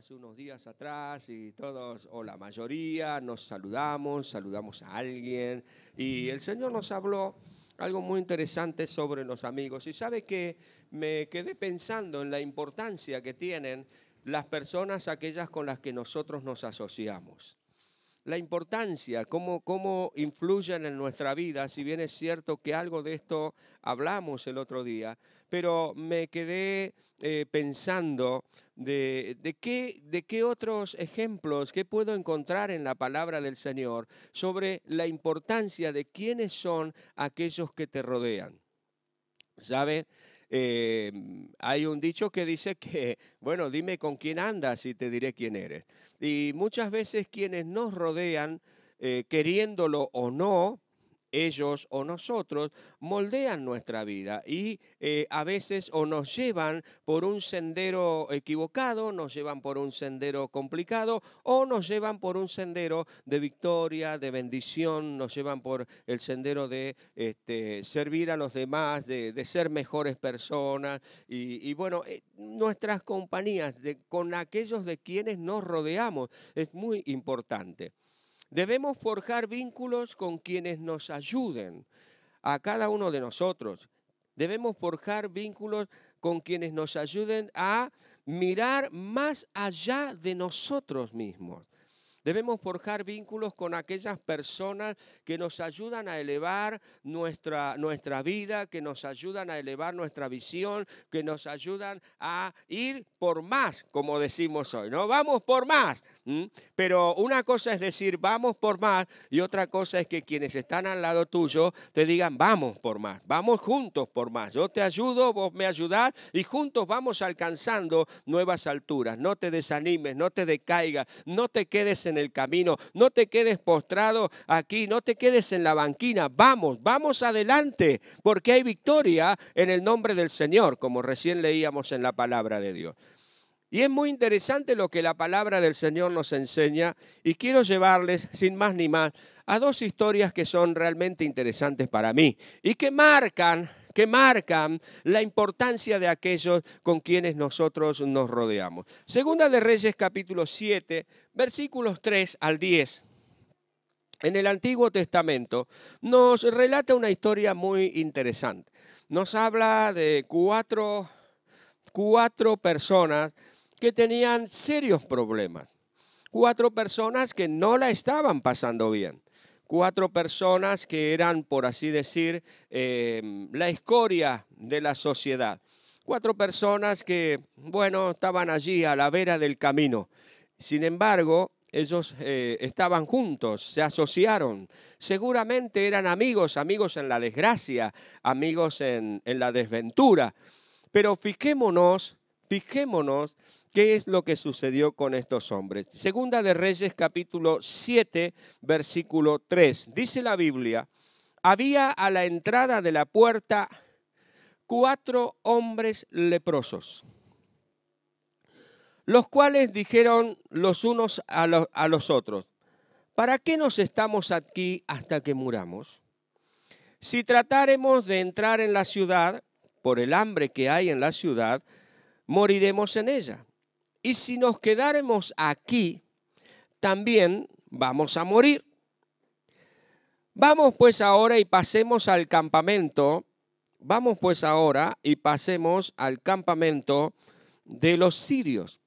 hace unos días atrás y todos, o la mayoría, nos saludamos, saludamos a alguien y el Señor nos habló algo muy interesante sobre los amigos. Y sabe que me quedé pensando en la importancia que tienen las personas aquellas con las que nosotros nos asociamos la importancia, cómo, cómo influyen en nuestra vida, si bien es cierto que algo de esto hablamos el otro día, pero me quedé eh, pensando de, de, qué, de qué otros ejemplos, qué puedo encontrar en la palabra del Señor sobre la importancia de quiénes son aquellos que te rodean. ¿Sabe? Eh, hay un dicho que dice que, bueno, dime con quién andas y te diré quién eres. Y muchas veces quienes nos rodean, eh, queriéndolo o no, ellos o nosotros moldean nuestra vida y eh, a veces o nos llevan por un sendero equivocado, nos llevan por un sendero complicado o nos llevan por un sendero de victoria, de bendición, nos llevan por el sendero de este, servir a los demás, de, ser mejores personas y, bueno, eh, nuestras compañías con aquellos de quienes nos rodeamos es muy importante. Debemos forjar vínculos con quienes nos ayuden a cada uno de nosotros. Debemos forjar vínculos con quienes nos ayuden a mirar más allá de nosotros mismos. Debemos forjar vínculos con aquellas personas que nos ayudan a elevar nuestra, nuestra vida, que nos ayudan a elevar nuestra visión, que nos ayudan a ir por más, como decimos hoy, ¿no? Vamos por más. Pero una cosa es decir, vamos por más, y otra cosa es que quienes están al lado tuyo te digan, vamos por más, vamos juntos por más. Yo te ayudo, vos me ayudás, y juntos vamos alcanzando nuevas alturas. No te desanimes, no te decaigas, no te quedes en el camino, no te quedes postrado aquí, no te quedes en la banquina. Vamos, vamos adelante, porque hay victoria en el nombre del Señor, como recién leíamos en la palabra de Dios. Y es muy interesante lo que la palabra del Señor nos enseña y quiero llevarles, sin más ni más, a dos historias que son realmente interesantes para mí y que marcan que marcan la importancia de aquellos con quienes nosotros nos rodeamos. Segunda de Reyes capítulo 7, versículos 3 al 10. En el Antiguo Testamento nos relata una historia muy interesante. Nos habla de cuatro, cuatro personas que tenían serios problemas. Cuatro personas que no la estaban pasando bien. Cuatro personas que eran, por así decir, em, la escoria de la sociedad. Cuatro personas que, bueno, estaban allí a la vera del camino. Sin embargo, ellos eh, estaban juntos, se asociaron. Seguramente eran amigos, amigos en la desgracia, amigos en, en la desventura. Pero fijémonos, fijémonos ¿Qué es lo que sucedió con estos hombres? Segunda de Reyes capítulo 7, versículo 3. Dice la Biblia, había a la entrada de la puerta cuatro hombres leprosos, los cuales dijeron los unos a los, a los otros, ¿para qué nos estamos aquí hasta que muramos? Si tratáremos de entrar en la ciudad, por el hambre que hay en la ciudad, moriremos en ella y si nos quedáramos aquí, también vamos a morir. Vamos pues ahora y pasemos al campamento. Vamos pues ahora y pasemos al campamento de los sirios.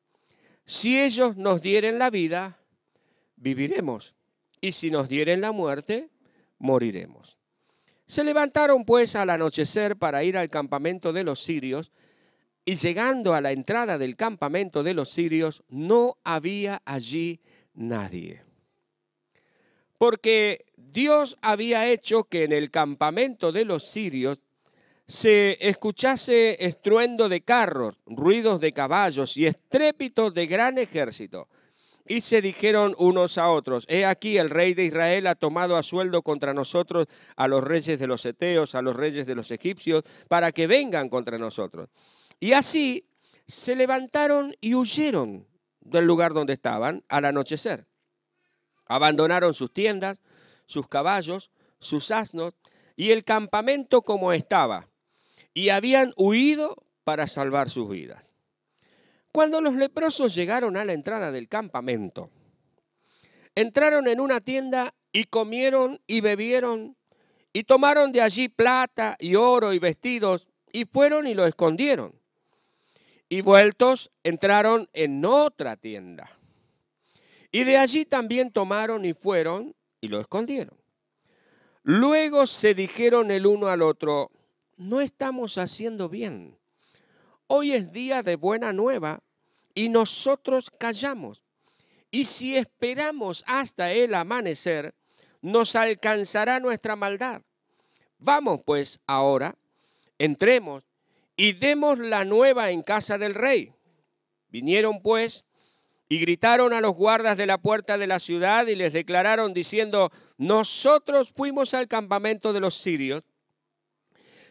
Si ellos nos dieren la vida, viviremos. Y si nos dieren la muerte, moriremos. Se levantaron pues al anochecer para ir al campamento de los sirios y llegando a la entrada del campamento de los sirios, no había allí nadie. Porque Dios había hecho que en el campamento de los sirios se escuchase estruendo de carros, ruidos de caballos y estrépitos de gran ejército. Y se dijeron unos a otros, he aquí el rey de Israel ha tomado a sueldo contra nosotros a los reyes de los eteos, a los reyes de los egipcios, para que vengan contra nosotros. Y así se levantaron y huyeron del lugar donde estaban al anochecer. Abandonaron sus tiendas, sus caballos, sus asnos y el campamento como estaba. Y habían huido para salvar sus vidas. Cuando los leprosos llegaron a la entrada del campamento, entraron en una tienda y comieron y bebieron y tomaron de allí plata y oro y vestidos y fueron y lo escondieron. Y vueltos entraron en otra tienda. Y de allí también tomaron y fueron y lo escondieron. Luego se dijeron el uno al otro, no estamos haciendo bien. Hoy es día de buena nueva y nosotros callamos. Y si esperamos hasta el amanecer, nos alcanzará nuestra maldad. Vamos pues ahora, entremos y demos la nueva en casa del rey. Vinieron pues y gritaron a los guardas de la puerta de la ciudad y les declararon diciendo, nosotros fuimos al campamento de los sirios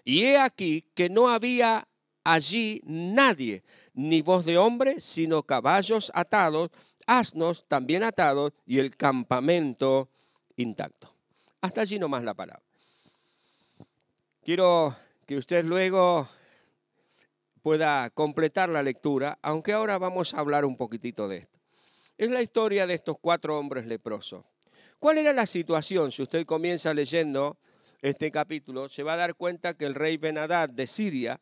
y he aquí que no había allí nadie, ni voz de hombre, sino caballos atados, asnos también atados y el campamento intacto. Hasta allí nomás la palabra. Quiero que usted luego pueda completar la lectura, aunque ahora vamos a hablar un poquitito de esto. Es la historia de estos cuatro hombres leprosos. ¿Cuál era la situación? Si usted comienza leyendo este capítulo, se va a dar cuenta que el rey Benadad de Siria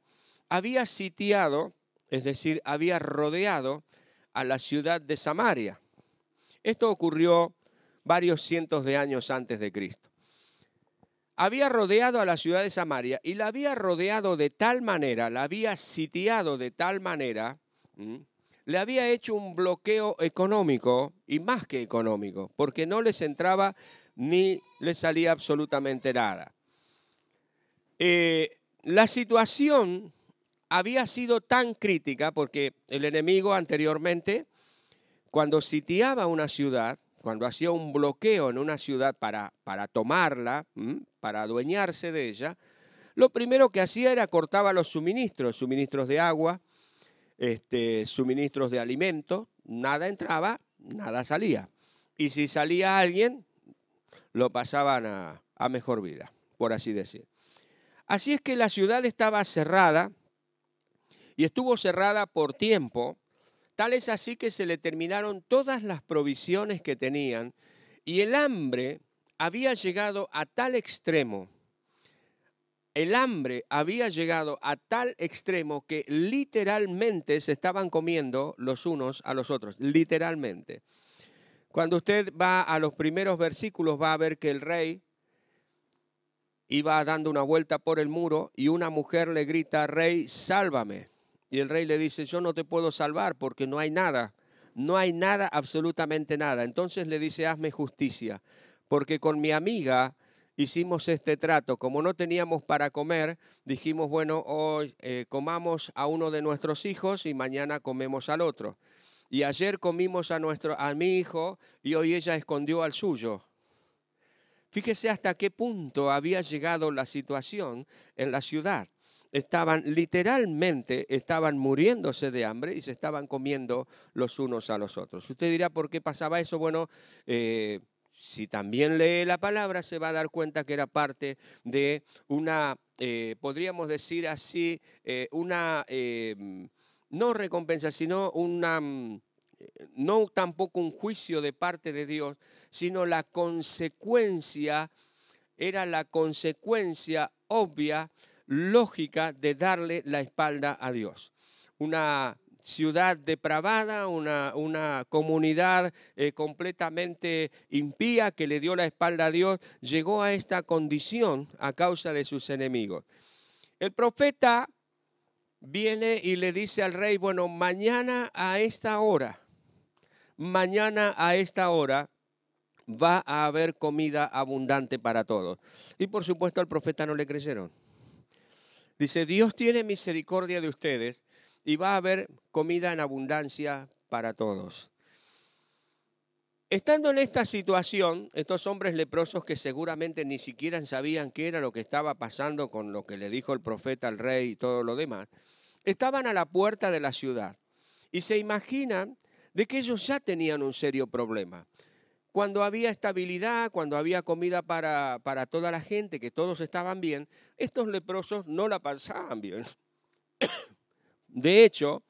había sitiado, es decir, había rodeado a la ciudad de Samaria. Esto ocurrió varios cientos de años antes de Cristo. Había rodeado a la ciudad de Samaria y la había rodeado de tal manera, la había sitiado de tal manera, le había hecho un bloqueo económico y más que económico, porque no les entraba ni les salía absolutamente nada. Eh, la situación había sido tan crítica porque el enemigo anteriormente, cuando sitiaba una ciudad, cuando hacía un bloqueo en una ciudad para, para tomarla, para adueñarse de ella, lo primero que hacía era cortaba los suministros, suministros de agua, este, suministros de alimentos, nada entraba, nada salía. Y si salía alguien, lo pasaban a, a mejor vida, por así decir. Así es que la ciudad estaba cerrada y estuvo cerrada por tiempo Tal es así que se le terminaron todas las provisiones que tenían y el hambre había llegado a tal extremo, el hambre había llegado a tal extremo que literalmente se estaban comiendo los unos a los otros, literalmente. Cuando usted va a los primeros versículos va a ver que el rey iba dando una vuelta por el muro y una mujer le grita, rey, sálvame. Y el rey le dice, yo no te puedo salvar porque no hay nada, no hay nada, absolutamente nada. Entonces le dice, hazme justicia, porque con mi amiga hicimos este trato. Como no teníamos para comer, dijimos, bueno, hoy eh, comamos a uno de nuestros hijos y mañana comemos al otro. Y ayer comimos a, nuestro, a mi hijo y hoy ella escondió al suyo. Fíjese hasta qué punto había llegado la situación en la ciudad estaban literalmente, estaban muriéndose de hambre y se estaban comiendo los unos a los otros. Usted dirá, ¿por qué pasaba eso? Bueno, eh, si también lee la palabra, se va a dar cuenta que era parte de una, eh, podríamos decir así, eh, una, no recompensa, sino una, no tampoco un juicio de parte de Dios, sino la consecuencia, era la consecuencia obvia lógica de darle la espalda a Dios. Una ciudad depravada, una, una comunidad eh, completamente impía que le dio la espalda a Dios, llegó a esta condición a causa de sus enemigos. El profeta viene y le dice al rey, bueno, mañana a esta hora, mañana a esta hora va a haber comida abundante para todos. Y por supuesto al profeta no le creyeron. Dice, Dios tiene misericordia de ustedes y va a haber comida en abundancia para todos. Estando en esta situación, estos hombres leprosos que seguramente ni siquiera sabían qué era lo que estaba pasando con lo que le dijo el profeta al rey y todo lo demás, estaban a la puerta de la ciudad y se imaginan de que ellos ya tenían un serio problema cuando había estabilidad, cuando había comida para, para, toda la gente, que todos estaban bien, estos leprosos no la pasaban bien. De hecho,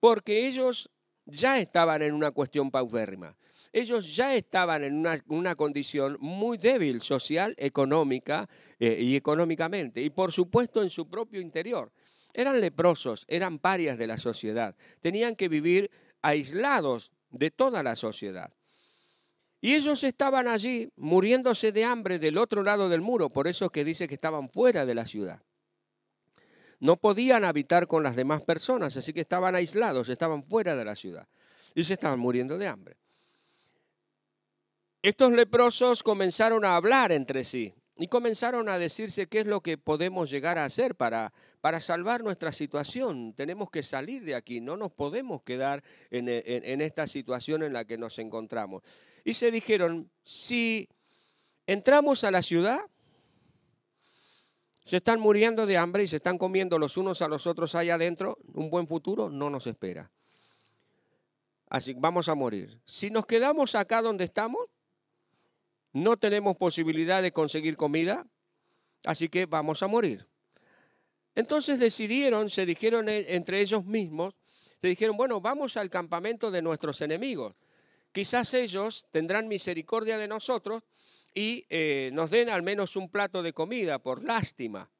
porque ellos ya estaban en una cuestión paupérrima. Ellos ya estaban en una, condición muy débil social, económica eh, y económicamente, y por supuesto en su propio interior. Eran leprosos, eran parias de la sociedad, tenían que vivir aislados de toda la sociedad. Y ellos estaban allí muriéndose de hambre del otro lado del muro, por eso que dice que estaban fuera de la ciudad. No podían habitar con las demás personas, así que estaban aislados, estaban fuera de la ciudad y se estaban muriendo de hambre. Estos leprosos comenzaron a hablar entre sí y comenzaron a decirse qué es lo que podemos llegar a hacer para, para salvar nuestra situación. Tenemos que salir de aquí, no nos podemos quedar en, en esta situación en la que nos encontramos. Y se dijeron, si entramos a la ciudad, se están muriendo de hambre y se están comiendo los unos a los otros allá adentro, un buen futuro no nos espera. Así vamos a morir. Si nos quedamos acá donde estamos, no tenemos posibilidad de conseguir comida, así que vamos a morir. Entonces decidieron, se dijeron e, entre ellos mismos, se dijeron, bueno, vamos al campamento de nuestros enemigos. Quizás ellos tendrán misericordia de nosotros y eh, nos den al menos un plato de comida por lástima.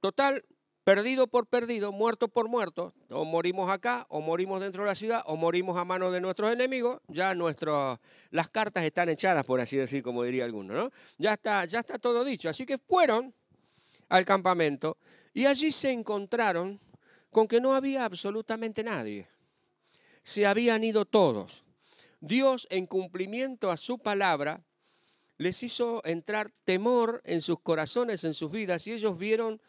Total, perdido por perdido, muerto por muerto, o morimos acá, o morimos dentro de la ciudad, o morimos a manos de nuestros enemigos, ya nuestro, las cartas están echadas, por así decir, como diría alguno, ¿no? Ya está, ya está todo dicho. Así que fueron al campamento y allí se encontraron con que no había absolutamente nadie. Se habían ido todos. Dios, en cumplimiento a su palabra, les hizo entrar temor en sus corazones, en sus vidas, y ellos vieron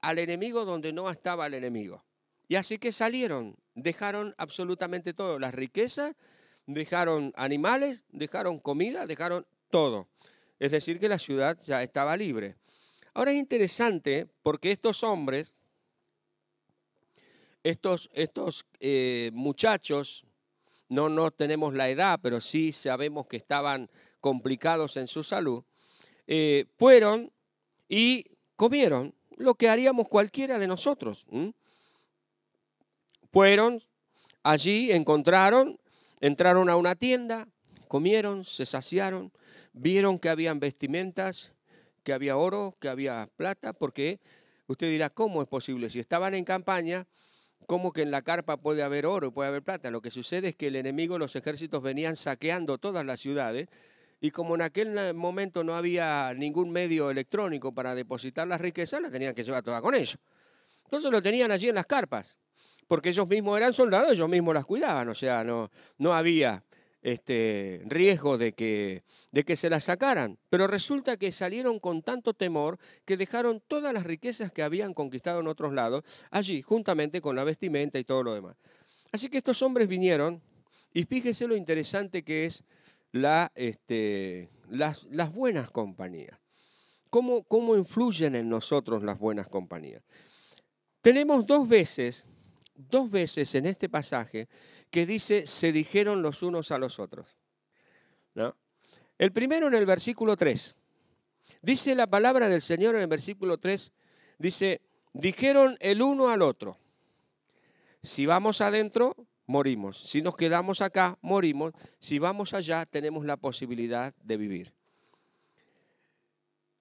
al enemigo donde no estaba el enemigo. Y así que salieron, dejaron absolutamente todo, las riquezas, dejaron animales, dejaron comida, dejaron todo. Es decir, que la ciudad ya estaba libre. Ahora es interesante porque estos hombres, estos, estos eh, muchachos, no, no tenemos la edad, pero sí sabemos que estaban complicados en su salud, eh, fueron y comieron lo que haríamos cualquiera de nosotros. Fueron allí, encontraron, entraron a una tienda, comieron, se saciaron, vieron que habían vestimentas, que había oro, que había plata, porque usted dirá, ¿cómo es posible? Si estaban en campaña, ¿Cómo que en la carpa puede haber oro y puede haber plata? Lo que sucede es que el enemigo, los ejércitos venían saqueando todas las ciudades y como en aquel momento no había ningún medio electrónico para depositar las riquezas, las tenían que llevar todas con ellos. Entonces lo tenían allí en las carpas, porque ellos mismos eran soldados, ellos mismos las cuidaban, o sea, no, no había este, riesgo de que, de que se las sacaran. Pero resulta que salieron con tanto temor que dejaron todas las riquezas que habían conquistado en otros lados allí, juntamente con la vestimenta y todo lo demás. Así que estos hombres vinieron y fíjese lo interesante que es la, este, las, las, buenas compañías. ¿Cómo, ¿Cómo influyen en nosotros las buenas compañías? Tenemos dos veces, dos veces en este pasaje que dice, se dijeron los unos a los otros. El primero en el versículo 3. Dice la palabra del Señor en el versículo 3, dice, dijeron el uno al otro, si vamos adentro, morimos. Si nos quedamos acá, morimos. Si vamos allá, tenemos la posibilidad de vivir.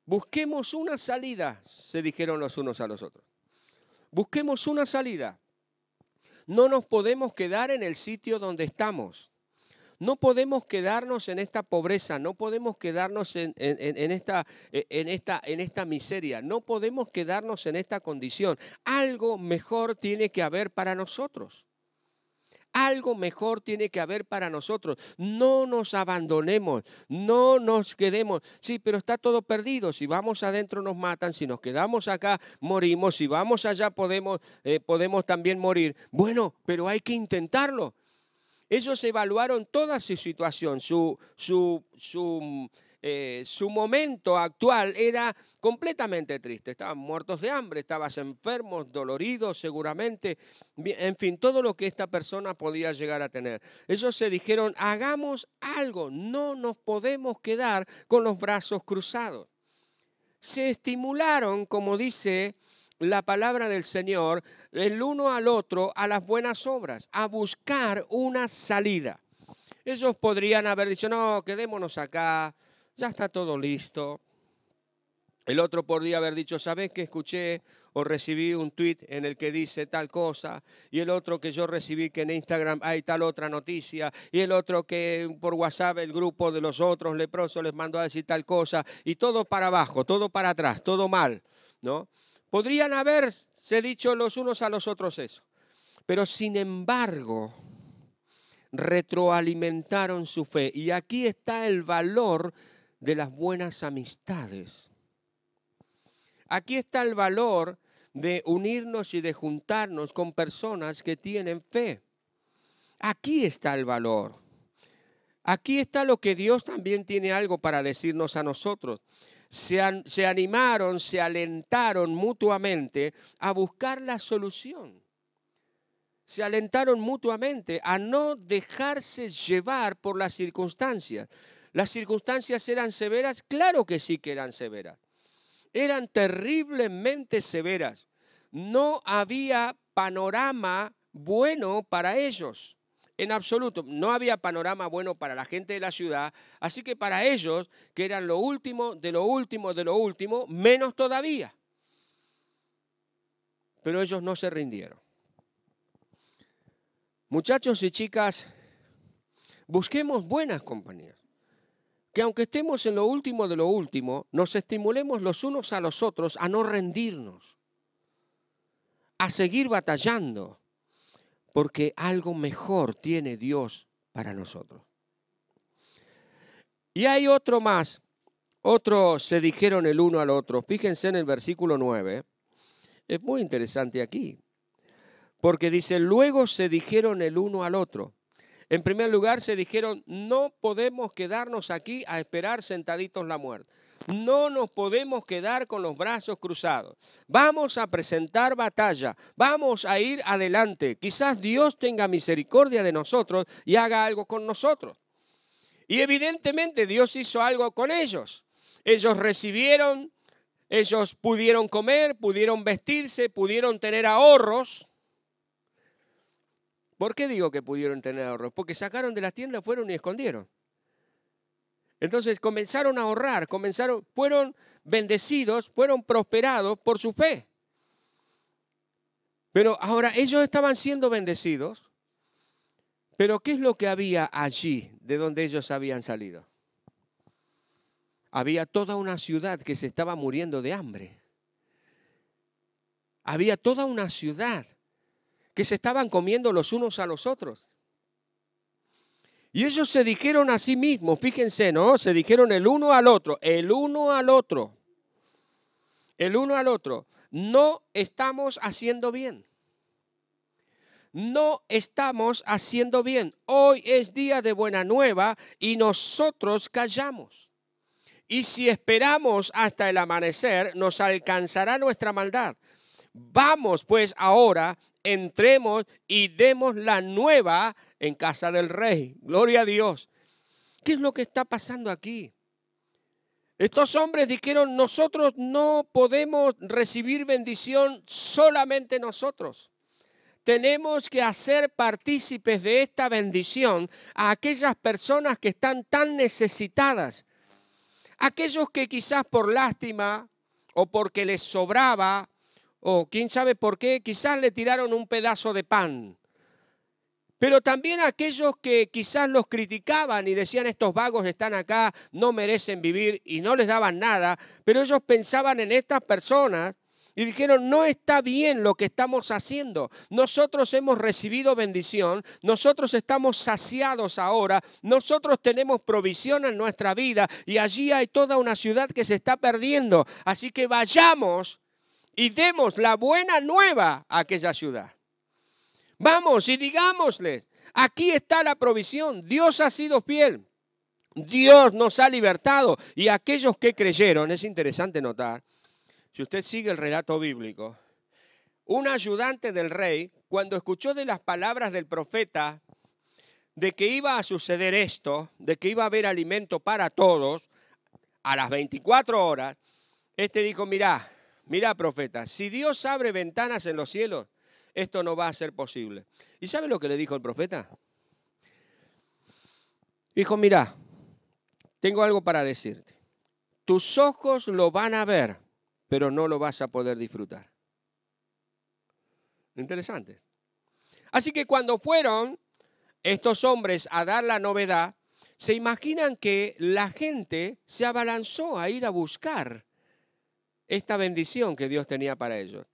Busquemos una salida, se dijeron los unos a los otros. Busquemos una salida. No nos podemos quedar en el sitio donde estamos. No podemos quedarnos en esta pobreza, no podemos quedarnos en, esta, en, esta, en esta miseria, no podemos quedarnos en esta condición. Algo mejor tiene que haber para nosotros. Algo mejor tiene que haber para nosotros. No nos abandonemos, no nos quedemos. Sí, pero está todo perdido. Si vamos adentro nos matan, si nos quedamos acá morimos, si vamos allá podemos, eh, podemos también morir. Bueno, pero hay que intentarlo. Ellos evaluaron toda su situación, su, su, su eh, su momento actual era completamente triste. Estaban muertos de hambre, estaban enfermos, doloridos seguramente, en fin, todo lo que esta persona podía llegar a tener. Ellos se dijeron, hagamos algo, no nos podemos quedar con los brazos cruzados. Se estimularon, como dice la palabra del Señor el uno al otro a las buenas obras, a buscar una salida. Ellos podrían haber dicho, no, quedémonos acá, ya está todo listo. El otro podría haber dicho, ¿sabes que escuché o recibí un tweet en el que dice tal cosa? Y el otro que yo recibí que en Instagram hay tal otra noticia. Y el otro que por WhatsApp el grupo de los otros leprosos les mandó a decir tal cosa. Y todo para abajo, todo para atrás, todo mal, ¿no? Podrían haberse dicho los unos a los otros eso. Pero sin embargo, retroalimentaron su fe. Y aquí está el valor de las buenas amistades. Aquí está el valor de unirnos y de juntarnos con personas que tienen fe. Aquí está el valor. Aquí está lo que Dios también tiene algo para decirnos a nosotros se, animaron, se alentaron mutuamente a buscar la solución. Se alentaron mutuamente a no dejarse llevar por las circunstancias. ¿Las circunstancias eran severas? Claro que sí que eran severas. Eran terriblemente severas. No había panorama bueno para ellos en absoluto. No había panorama bueno para la gente de la ciudad, así que para ellos, que eran lo último, de lo último, de lo último, menos todavía. Pero ellos no se rindieron. Muchachos y chicas, busquemos buenas compañías. Que aunque estemos en lo último de lo último, nos estimulemos los unos a los otros a no rendirnos, a seguir batallando, porque algo mejor tiene Dios para nosotros. Y hay otro más, otros se dijeron el uno al otro. Fíjense en el versículo 9, es muy interesante aquí, porque dice, luego se dijeron el uno al otro. En primer lugar, se dijeron, no podemos quedarnos aquí a esperar sentaditos la muerte. No nos podemos quedar con los brazos cruzados. Vamos a presentar batalla. Vamos a ir adelante. Quizás Dios tenga misericordia de nosotros y haga algo con nosotros. Y evidentemente Dios hizo algo con ellos. Ellos recibieron, ellos pudieron comer, pudieron vestirse, pudieron tener ahorros. ¿Por qué digo que pudieron tener ahorros? Porque sacaron de las tiendas, fueron y escondieron. Entonces comenzaron a ahorrar, comenzaron, fueron bendecidos, fueron prosperados por su fe. Pero ahora ellos estaban siendo bendecidos, pero ¿qué es lo que había allí de donde ellos habían salido? Había toda una ciudad que se estaba muriendo de hambre. Había toda una ciudad que se estaban comiendo los unos a los otros. Y ellos se dijeron a sí mismos, fíjense, ¿no? Se dijeron el uno al otro, el uno al otro, el uno al otro, no estamos haciendo bien. No estamos haciendo bien. Hoy es día de buena nueva y nosotros callamos. Y si esperamos hasta el amanecer, nos alcanzará nuestra maldad. Vamos pues ahora, entremos y demos la nueva en casa del rey. Gloria a Dios. ¿Qué es lo que está pasando aquí? Estos hombres dijeron, nosotros no podemos recibir bendición solamente nosotros. Tenemos que hacer partícipes de esta bendición a aquellas personas que están tan necesitadas. Aquellos que quizás por lástima o porque les sobraba o quién sabe por qué, quizás le tiraron un pedazo de pan pero también aquellos que quizás los criticaban y decían estos vagos están acá, no merecen vivir y no les daban nada, pero ellos pensaban en estas personas y dijeron, no está bien lo que estamos haciendo. Nosotros hemos recibido bendición, nosotros estamos saciados ahora, nosotros tenemos provisión en nuestra vida y allí hay toda una ciudad que se está perdiendo. Así que vayamos y demos la buena nueva a aquella ciudad. Vamos y digámosles, aquí está la provisión, Dios ha sido fiel, Dios nos ha libertado y aquellos que creyeron, es interesante notar, si usted sigue el relato bíblico, un ayudante del rey, cuando escuchó de las palabras del profeta, de que iba a suceder esto, de que iba a haber alimento para todos, a las 24 horas, este dijo, mira, Mira, profeta, si Dios abre ventanas en los cielos, esto no va a ser posible. ¿Y sabe lo que le dijo el profeta? Dijo, mira, tengo algo para decirte. Tus ojos lo van a ver, pero no lo vas a poder disfrutar. Interesante. Así que cuando fueron estos hombres a dar la novedad, se imaginan que la gente se abalanzó a ir a buscar esta bendición que Dios tenía para ellos.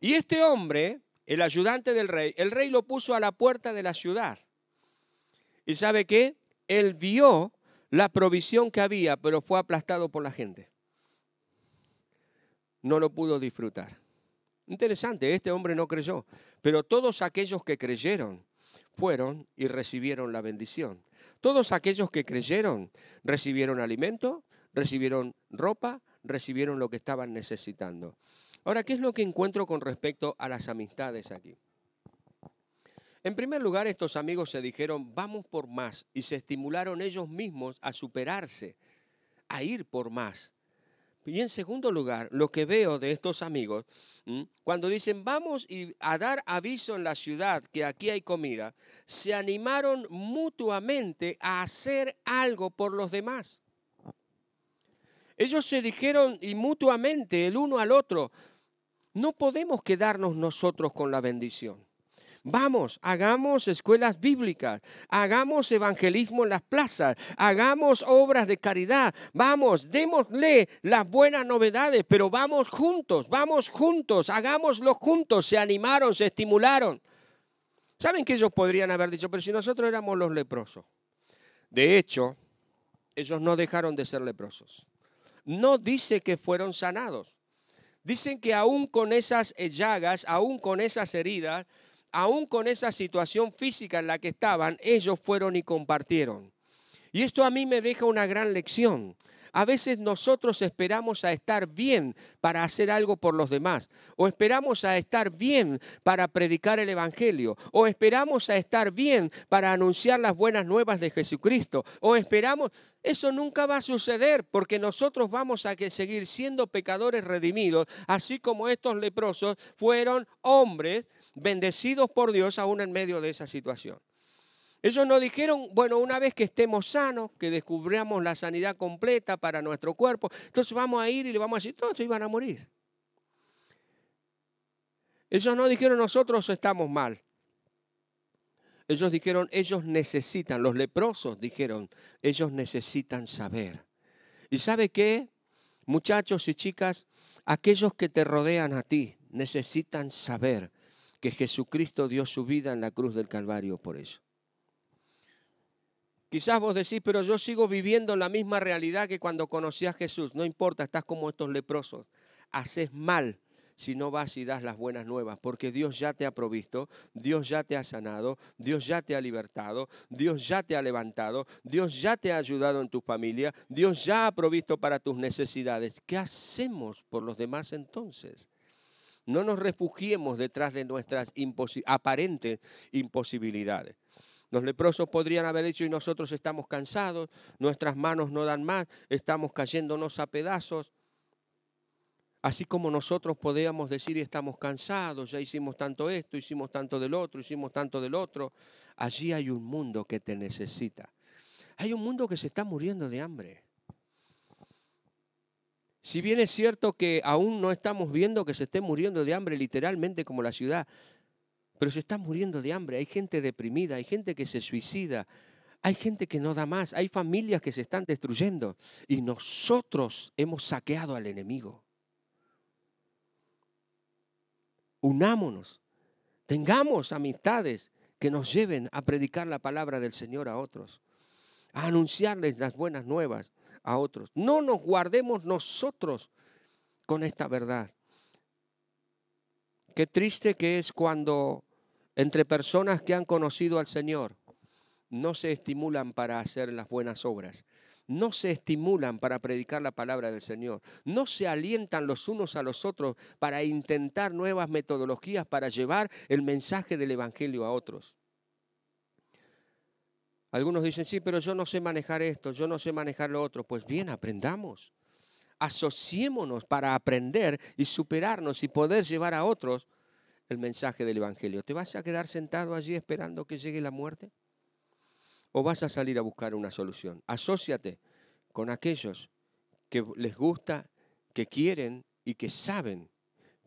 Y este hombre, el ayudante del rey, el rey lo puso a la puerta de la ciudad. ¿Y sabe qué? Él vio la provisión que había, pero fue aplastado por la gente. No lo pudo disfrutar. Interesante, este hombre no creyó, pero todos aquellos que creyeron fueron y recibieron la bendición. Todos aquellos que creyeron recibieron alimento, recibieron ropa, recibieron lo que estaban necesitando. Ahora, ¿qué es lo que encuentro con respecto a las amistades aquí? En primer lugar, estos amigos se dijeron, vamos por más, y se estimularon ellos mismos a superarse, a ir por más. Y en segundo lugar, lo que veo de estos amigos, cuando dicen, vamos a dar aviso en la ciudad que aquí hay comida, se animaron mutuamente a hacer algo por los demás. Ellos se dijeron y mutuamente el uno al otro, no podemos quedarnos nosotros con la bendición. Vamos, hagamos escuelas bíblicas, hagamos evangelismo en las plazas, hagamos obras de caridad, vamos, démosle las buenas novedades, pero vamos juntos, vamos juntos, hagámoslo juntos. Se animaron, se estimularon. ¿Saben que ellos podrían haber dicho, pero si nosotros éramos los leprosos? De hecho, ellos no dejaron de ser leprosos no dice que fueron sanados. Dicen que aún con esas llagas, aún con esas heridas, aún con esa situación física en la que estaban, ellos fueron y compartieron. Y esto a mí me deja una gran lección. A veces nosotros esperamos a estar bien para hacer algo por los demás, o esperamos a estar bien para predicar el Evangelio, o esperamos a estar bien para anunciar las buenas nuevas de Jesucristo, o esperamos... Eso nunca va a suceder porque nosotros vamos a seguir siendo pecadores redimidos, así como estos leprosos fueron hombres bendecidos por Dios aún en medio de esa situación. Ellos nos dijeron, bueno, una vez que estemos sanos, que descubramos la sanidad completa para nuestro cuerpo, entonces vamos a ir y le vamos a decir, todos iban a morir. Ellos no dijeron, nosotros estamos mal. Ellos dijeron, ellos necesitan, los leprosos dijeron, ellos necesitan saber. ¿Y sabe qué? Muchachos y chicas, aquellos que te rodean a ti necesitan saber que Jesucristo dio su vida en la cruz del Calvario por eso. Quizás vos decís, pero yo sigo viviendo la misma realidad que cuando conocí a Jesús. No importa, estás como estos leprosos. Haces mal si no vas y das las buenas nuevas, porque Dios ya te ha provisto, Dios ya te ha sanado, Dios ya te ha libertado, Dios ya te ha levantado, Dios ya te ha ayudado en tu familia, Dios ya ha provisto para tus necesidades. ¿Qué hacemos por los demás entonces? No nos refugiemos detrás de nuestras aparentes imposibilidades. Los leprosos podrían haber dicho, y nosotros estamos cansados, nuestras manos no dan más, estamos cayéndonos a pedazos. Así como nosotros podíamos decir, estamos cansados, ya hicimos tanto esto, hicimos tanto del otro, hicimos tanto del otro. Allí hay un mundo que te necesita. Hay un mundo que se está muriendo de hambre. Si bien es cierto que aún no estamos viendo que se esté muriendo de hambre literalmente como la ciudad, pero se están muriendo de hambre, hay gente deprimida, hay gente que se suicida, hay gente que no da más, hay familias que se están destruyendo y nosotros hemos saqueado al enemigo. Unámonos, tengamos amistades que nos lleven a predicar la palabra del Señor a otros, a anunciarles las buenas nuevas a otros. No nos guardemos nosotros con esta verdad. Qué triste que es cuando entre personas que han conocido al Señor no se estimulan para hacer las buenas obras, no se estimulan para predicar la palabra del Señor, no se alientan los unos a los otros para intentar nuevas metodologías para llevar el mensaje del Evangelio a otros. Algunos dicen, sí, pero yo no sé manejar esto, yo no sé manejar lo otro. Pues bien, aprendamos. Asociémonos para aprender y superarnos y poder llevar a otros el mensaje del Evangelio. ¿Te vas a quedar sentado allí esperando que llegue la muerte? ¿O vas a salir a buscar una solución? Asociate con aquellos que les gusta, que quieren y que saben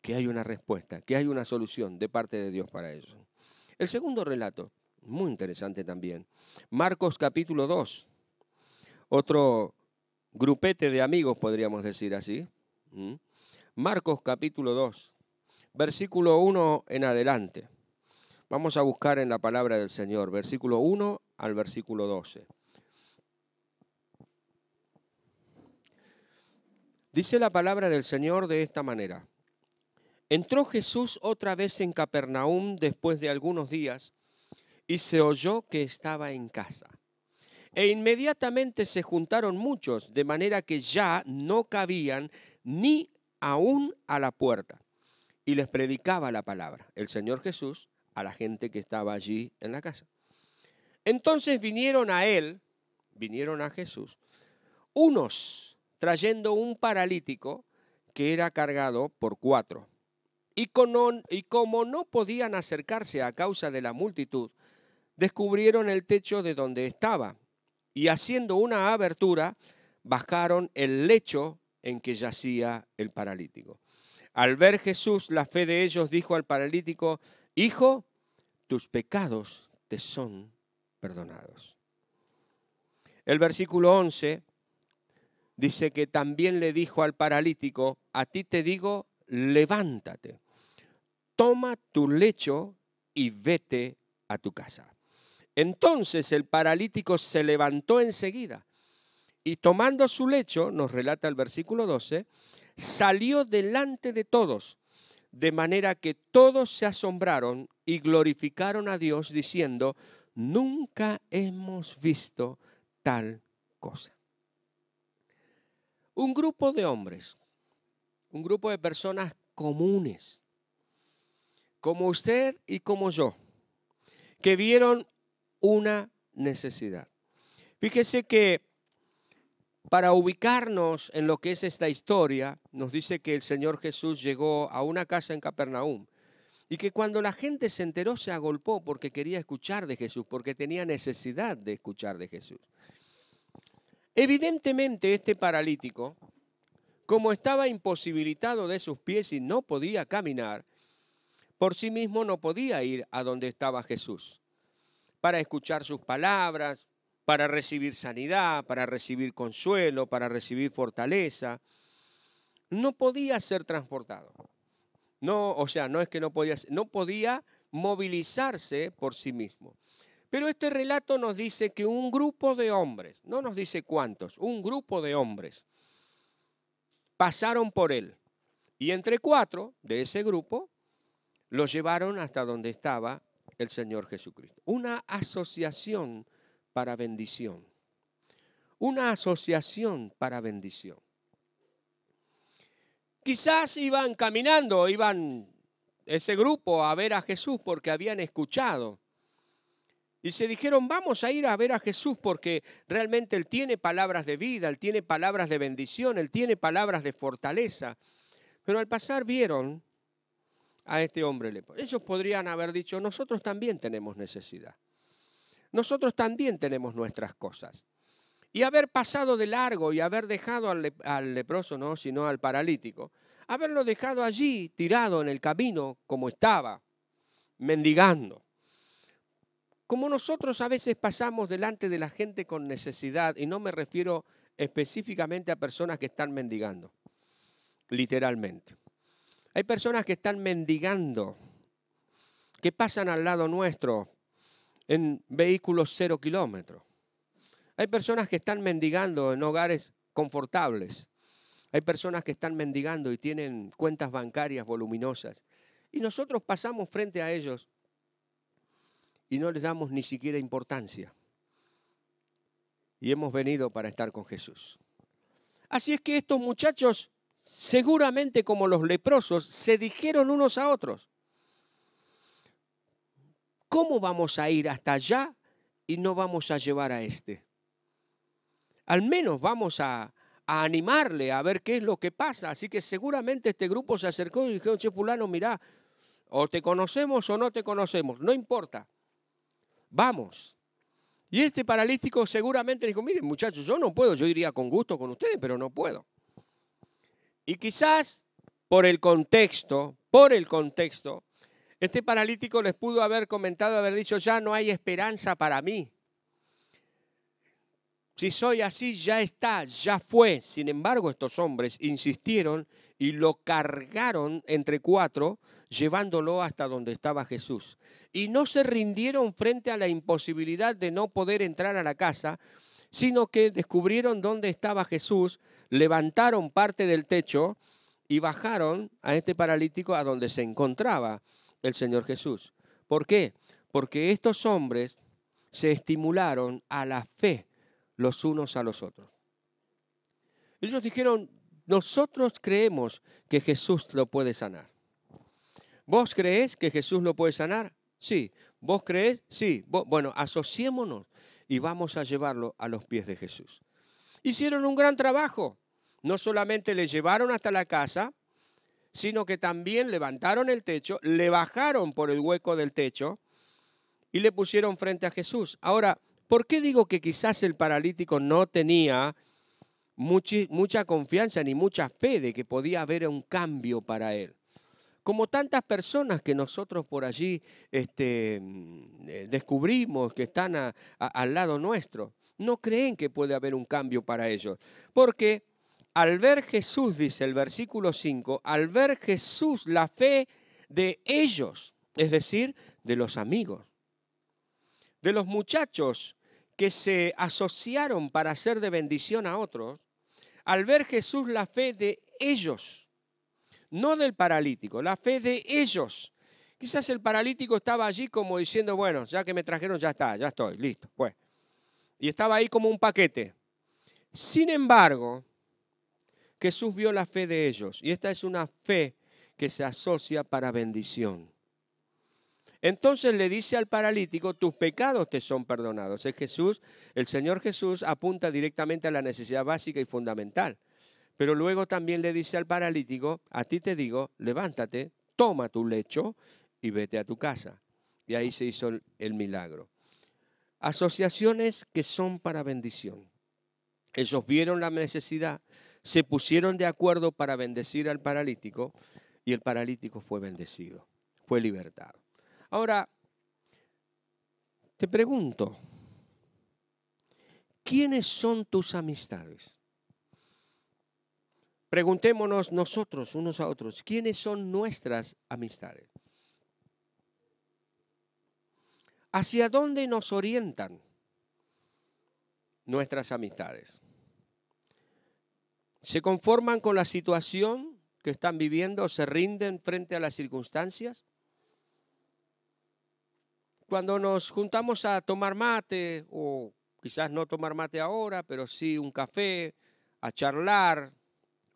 que hay una respuesta, que hay una solución de parte de Dios para ellos. El segundo relato, muy interesante también, Marcos capítulo 2, otro grupete de amigos, podríamos decir así. Marcos capítulo 2, versículo 1 en adelante. Vamos a buscar en la palabra del Señor, versículo 1 al versículo 12. Dice la palabra del Señor de esta manera. Entró Jesús otra vez en Capernaum después de algunos días y se oyó que estaba en casa. E inmediatamente se juntaron muchos, de manera que ya no cabían ni aún a la puerta. Y les predicaba la palabra, el Señor Jesús, a la gente que estaba allí en la casa. Entonces vinieron a él, vinieron a Jesús, unos trayendo un paralítico que era cargado por cuatro. Y, y como no podían acercarse a causa de la multitud, descubrieron el techo de donde estaba y haciendo una abertura, bajaron el lecho en que yacía el paralítico. Al ver Jesús la fe de ellos, dijo al paralítico, Hijo, tus pecados te son perdonados. El versículo 11 dice que también le dijo al paralítico, a ti te digo, levántate, toma tu lecho y vete a tu casa. Entonces el paralítico se levantó enseguida y tomando su lecho, nos relata el versículo 12, salió delante de todos, de manera que todos se asombraron y glorificaron a Dios diciendo, nunca hemos visto tal cosa. Un grupo de hombres, un grupo de personas comunes, como usted y como yo, que vieron una necesidad. Fíjese que para ubicarnos en lo que es esta historia, nos dice que el Señor Jesús llegó a una casa en Capernaum y que cuando la gente se enteró se agolpó porque quería escuchar de Jesús, porque tenía necesidad de escuchar de Jesús. Evidentemente este paralítico, como estaba imposibilitado de sus pies y no podía caminar, por sí mismo no podía ir a donde estaba Jesús para escuchar sus palabras, para recibir sanidad, para recibir consuelo, para recibir fortaleza. No podía ser transportado. No, o sea, no es que no podía, no podía movilizarse por sí mismo. Pero este relato nos dice que un grupo de hombres, no nos dice cuántos, un grupo de hombres pasaron por él. Y entre cuatro de ese grupo lo llevaron hasta donde estaba el Señor Jesucristo. Una asociación para bendición. Una asociación para bendición. Quizás iban caminando, iban ese grupo a ver a Jesús porque habían escuchado. Y se dijeron, vamos a ir a ver a Jesús porque realmente Él tiene palabras de vida, Él tiene palabras de bendición, Él tiene palabras de fortaleza. Pero al pasar vieron a este hombre leproso. Ellos podrían haber dicho, nosotros también tenemos necesidad. Nosotros también tenemos nuestras cosas. Y haber pasado de largo y haber dejado al, leproso, no, sino al paralítico, haberlo dejado allí tirado en el camino como estaba, mendigando. Como nosotros a veces pasamos delante de la gente con necesidad, y no me refiero específicamente a personas que están mendigando, literalmente. Hay personas que están mendigando, que pasan al lado nuestro en vehículos cero kilómetros. Hay personas que están mendigando en hogares confortables. Hay personas que están mendigando y tienen cuentas bancarias voluminosas. Y nosotros pasamos frente a ellos y no les damos ni siquiera importancia. Y hemos venido para estar con Jesús. Así es que estos muchachos seguramente como los leprosos, se dijeron unos a otros, ¿cómo vamos a ir hasta allá y no vamos a llevar a este? Al menos vamos a, animarle a ver qué es lo que pasa. Así que seguramente este grupo se acercó y dijo, che, fulano, mirá, o te conocemos o no te conocemos, no importa. Vamos. Y este paralítico seguramente dijo, miren muchachos, yo no puedo, yo iría con gusto con ustedes, pero no puedo. Y quizás por el contexto, por el contexto, este paralítico les pudo haber comentado, haber dicho, ya no hay esperanza para mí. Si soy así, ya está, ya fue. Sin embargo, estos hombres insistieron y lo cargaron entre cuatro, llevándolo hasta donde estaba Jesús. Y no se rindieron frente a la imposibilidad de no poder entrar a la casa, sino que descubrieron dónde estaba Jesús, levantaron parte del techo y bajaron a este paralítico a donde se encontraba el Señor Jesús. ¿Por qué? Porque estos hombres se estimularon a la fe los unos a los otros. Ellos dijeron, nosotros creemos que Jesús lo puede sanar. ¿Vos crees que Jesús lo puede sanar? Sí. ¿Vos crees? Sí. Bueno, asociémonos y vamos a llevarlo a los pies de Jesús. Hicieron un gran trabajo. No solamente le llevaron hasta la casa, sino que también levantaron el techo, le bajaron por el hueco del techo y le pusieron frente a Jesús. Ahora, ¿Por qué digo que quizás el paralítico no tenía mucha, confianza ni mucha fe de que podía haber un cambio para él? Como tantas personas que nosotros por allí este, mm, eh, descubrimos que están al lado nuestro, no creen que puede haber un cambio para ellos. Porque al ver Jesús, dice el versículo 5, al ver Jesús la fe de ellos, es decir, de los amigos, de los muchachos que se asociaron para hacer de bendición a otros, al ver Jesús la fe de ellos, no del paralítico, la fe de ellos. Quizás el paralítico estaba allí como diciendo, bueno, ya que me trajeron, ya está, ya estoy, listo, pues. Y estaba ahí como un paquete. Sin embargo, Jesús vio la fe de ellos, y esta es una fe que se asocia para bendición. Entonces le dice al paralítico, tus pecados te son perdonados. Es Jesús, el Señor Jesús apunta directamente a la necesidad básica y fundamental. Pero luego también le dice al paralítico, a ti te digo, levántate, toma tu lecho y vete a tu casa. Y ahí se hizo el, milagro. Asociaciones que son para bendición. Ellos vieron la necesidad, se pusieron de acuerdo para bendecir al paralítico y el paralítico fue bendecido, fue libertado. Ahora, te pregunto, ¿quiénes son tus amistades? Preguntémonos nosotros unos a otros, ¿quiénes son nuestras amistades? ¿Hacia dónde nos orientan nuestras amistades? ¿Se conforman con la situación que están viviendo? ¿Se rinden frente a las circunstancias? Cuando nos juntamos a tomar mate, o quizás no tomar mate ahora, pero sí un café, a charlar,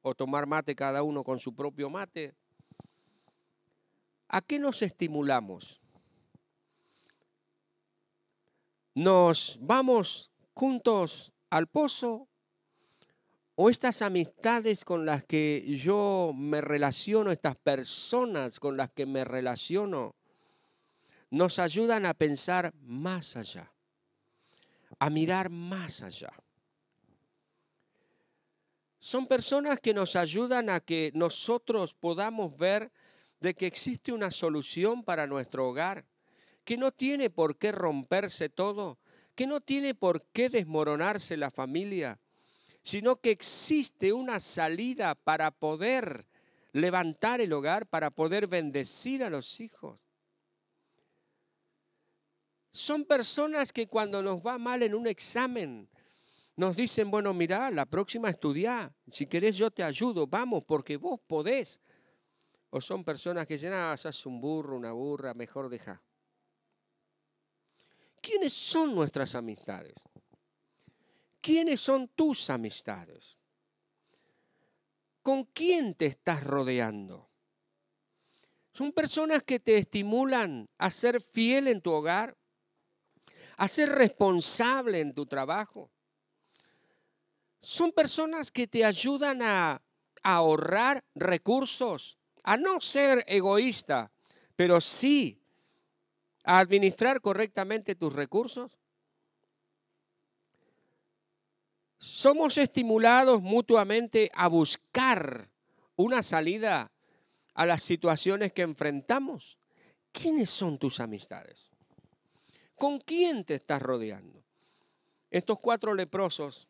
o tomar mate cada uno con su propio mate, ¿a qué nos estimulamos? ¿Nos vamos juntos al pozo? ¿O estas amistades con las que yo me relaciono, estas personas con las que me relaciono, nos ayudan a pensar más allá, a mirar más allá. Son personas que nos ayudan a que nosotros podamos ver de que existe una solución para nuestro hogar, que no tiene por qué romperse todo, que no tiene por qué desmoronarse la familia, sino que existe una salida para poder levantar el hogar, para poder bendecir a los hijos. Son personas que cuando nos va mal en un examen, nos dicen, bueno, mira, la próxima estudia, si querés yo te ayudo, vamos, porque vos podés. O son personas que dicen, ah, sos un burro, una burra, mejor deja. ¿Quiénes son nuestras amistades? ¿Quiénes son tus amistades? ¿Con quién te estás rodeando? ¿Son personas que te estimulan a ser fiel en tu hogar? a ser responsable en tu trabajo. Son personas que te ayudan a, ahorrar recursos, a no ser egoísta, pero sí a administrar correctamente tus recursos. Somos estimulados mutuamente a buscar una salida a las situaciones que enfrentamos. ¿Quiénes son tus amistades? ¿Con quién te estás rodeando? Estos cuatro leprosos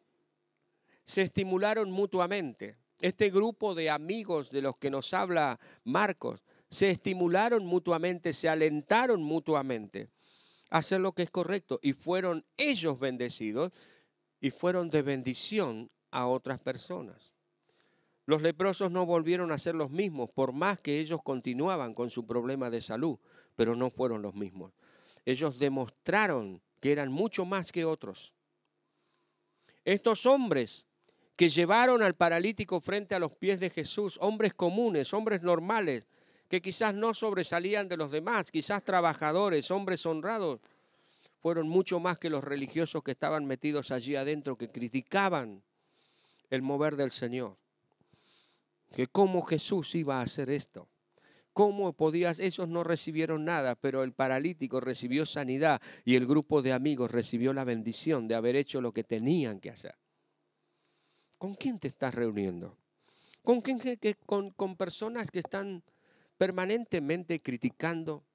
se estimularon mutuamente. Este grupo de amigos de los que nos habla Marcos se estimularon mutuamente, se alentaron mutuamente a hacer lo que es correcto y fueron ellos bendecidos y fueron de bendición a otras personas. Los leprosos no volvieron a ser los mismos, por más que ellos continuaban con su problema de salud, pero no fueron los mismos. Ellos demostraron que eran mucho más que otros. Estos hombres que llevaron al paralítico frente a los pies de Jesús, hombres comunes, hombres normales, que quizás no sobresalían de los demás, quizás trabajadores, hombres honrados, fueron mucho más que los religiosos que estaban metidos allí adentro, que criticaban el mover del Señor que cómo Jesús iba a hacer esto. ¿Cómo podías? Ellos no recibieron nada, pero el paralítico recibió sanidad y el grupo de amigos recibió la bendición de haber hecho lo que tenían que hacer. ¿Con quién te estás reuniendo? ¿Con, quién, con, con personas que están permanentemente criticando?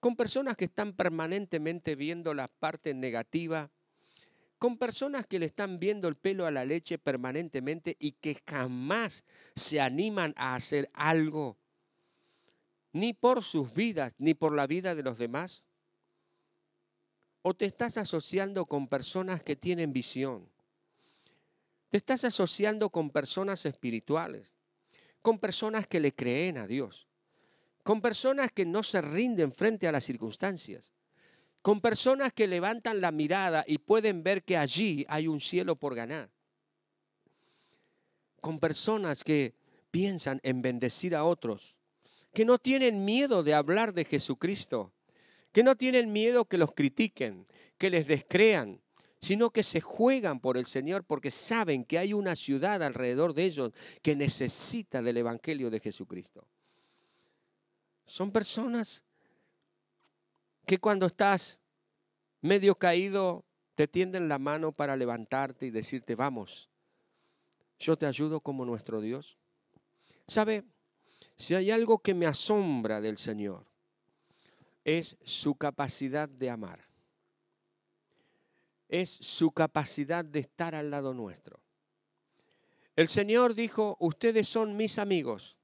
¿Con personas que están permanentemente viendo la parte negativa? con personas que le están viendo el pelo a la leche permanentemente y que jamás se animan a hacer algo, ni por sus vidas, ni por la vida de los demás? ¿O te estás asociando con personas que tienen visión? Te estás asociando con personas espirituales, con personas que le creen a Dios, con personas que no se rinden frente a las circunstancias, con personas que levantan la mirada y pueden ver que allí hay un cielo por ganar. Con personas que piensan en bendecir a otros, que no tienen miedo de hablar de Jesucristo, que no tienen miedo que los critiquen, que les descrean, sino que se juegan por el Señor porque saben que hay una ciudad alrededor de ellos que necesita del Evangelio de Jesucristo. Son personas que cuando estás medio caído, te tienden la mano para levantarte y decirte, vamos, yo te ayudo como nuestro Dios. ¿Sabe? Si hay algo que me asombra del Señor, es su capacidad de amar. Es su capacidad de estar al lado nuestro. El Señor dijo, ustedes son mis amigos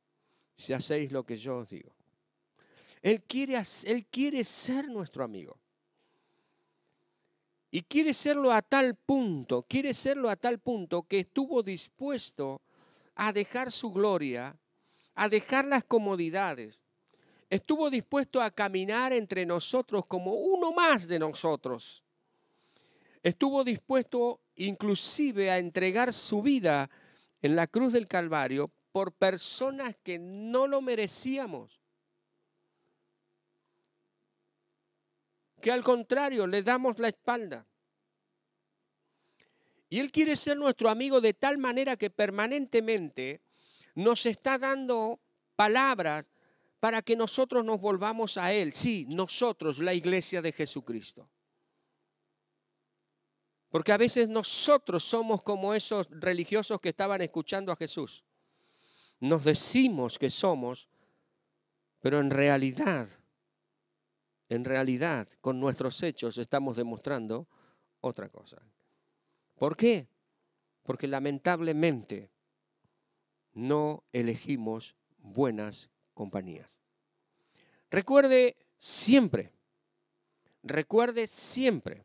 si hacéis lo que yo os digo. Él quiere, él quiere ser nuestro amigo. Y quiere serlo a tal punto, quiere serlo a tal punto que estuvo dispuesto a dejar su gloria, a dejar las comodidades. Estuvo dispuesto a caminar entre nosotros como uno más de nosotros. Estuvo dispuesto inclusive a entregar su vida en la cruz del Calvario por personas que no lo merecíamos. que al contrario le damos la espalda. Y Él quiere ser nuestro amigo de tal manera que permanentemente nos está dando palabras para que nosotros nos volvamos a Él. Sí, nosotros, la iglesia de Jesucristo. Porque a veces nosotros somos como esos religiosos que estaban escuchando a Jesús. Nos decimos que somos, pero en realidad en realidad con nuestros hechos estamos demostrando otra cosa. ¿Por qué? Porque lamentablemente no elegimos buenas compañías. Recuerde siempre, recuerde siempre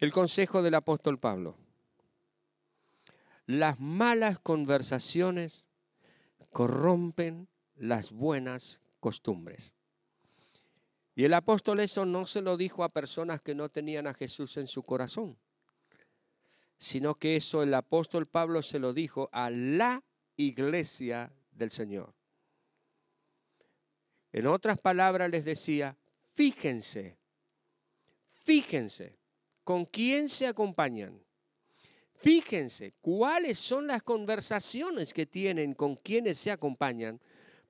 el consejo del apóstol Pablo. Las malas conversaciones corrompen las buenas costumbres. Y el apóstol eso no se lo dijo a personas que no tenían a Jesús en su corazón, sino que eso el apóstol Pablo se lo dijo a la iglesia del Señor. En otras palabras les decía, fíjense, fíjense con quién se acompañan, Fíjense cuáles son las conversaciones que tienen con quienes se acompañan,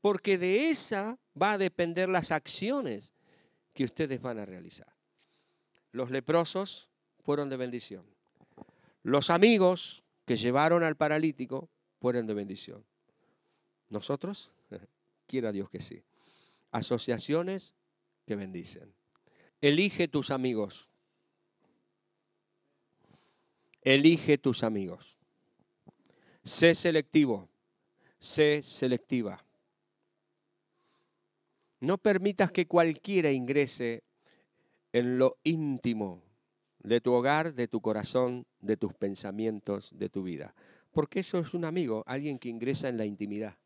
porque de esa va a depender las acciones que ustedes van a realizar. Los leprosos fueron de bendición. Los amigos que llevaron al paralítico fueron de bendición. Nosotros, quiera Dios que sí. Asociaciones que bendicen. Elige tus amigos. Elige tus amigos. Sé selectivo. Sé selectiva. No permitas que cualquiera ingrese en lo íntimo de tu hogar, de tu corazón, de tus pensamientos, de tu vida. Porque eso es un amigo, alguien que ingresa en la intimidad.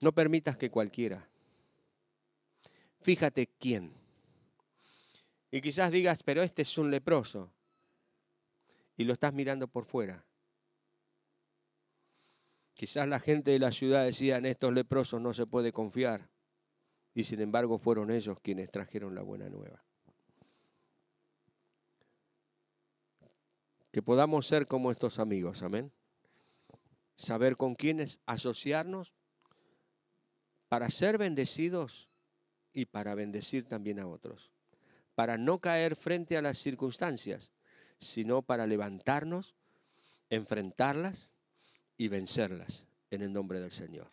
No permitas que cualquiera. Fíjate quién. Y quizás digas, pero este es un leproso. Y lo estás mirando por fuera. Quizás la gente de la ciudad decía, en estos leprosos no se puede confiar. Y sin embargo fueron ellos quienes trajeron la buena nueva. Que podamos ser como estos amigos, amén. Saber con quiénes asociarnos para ser bendecidos y para bendecir también a otros. Para no caer frente a las circunstancias, sino para levantarnos, enfrentarlas y vencerlas en el nombre del Señor.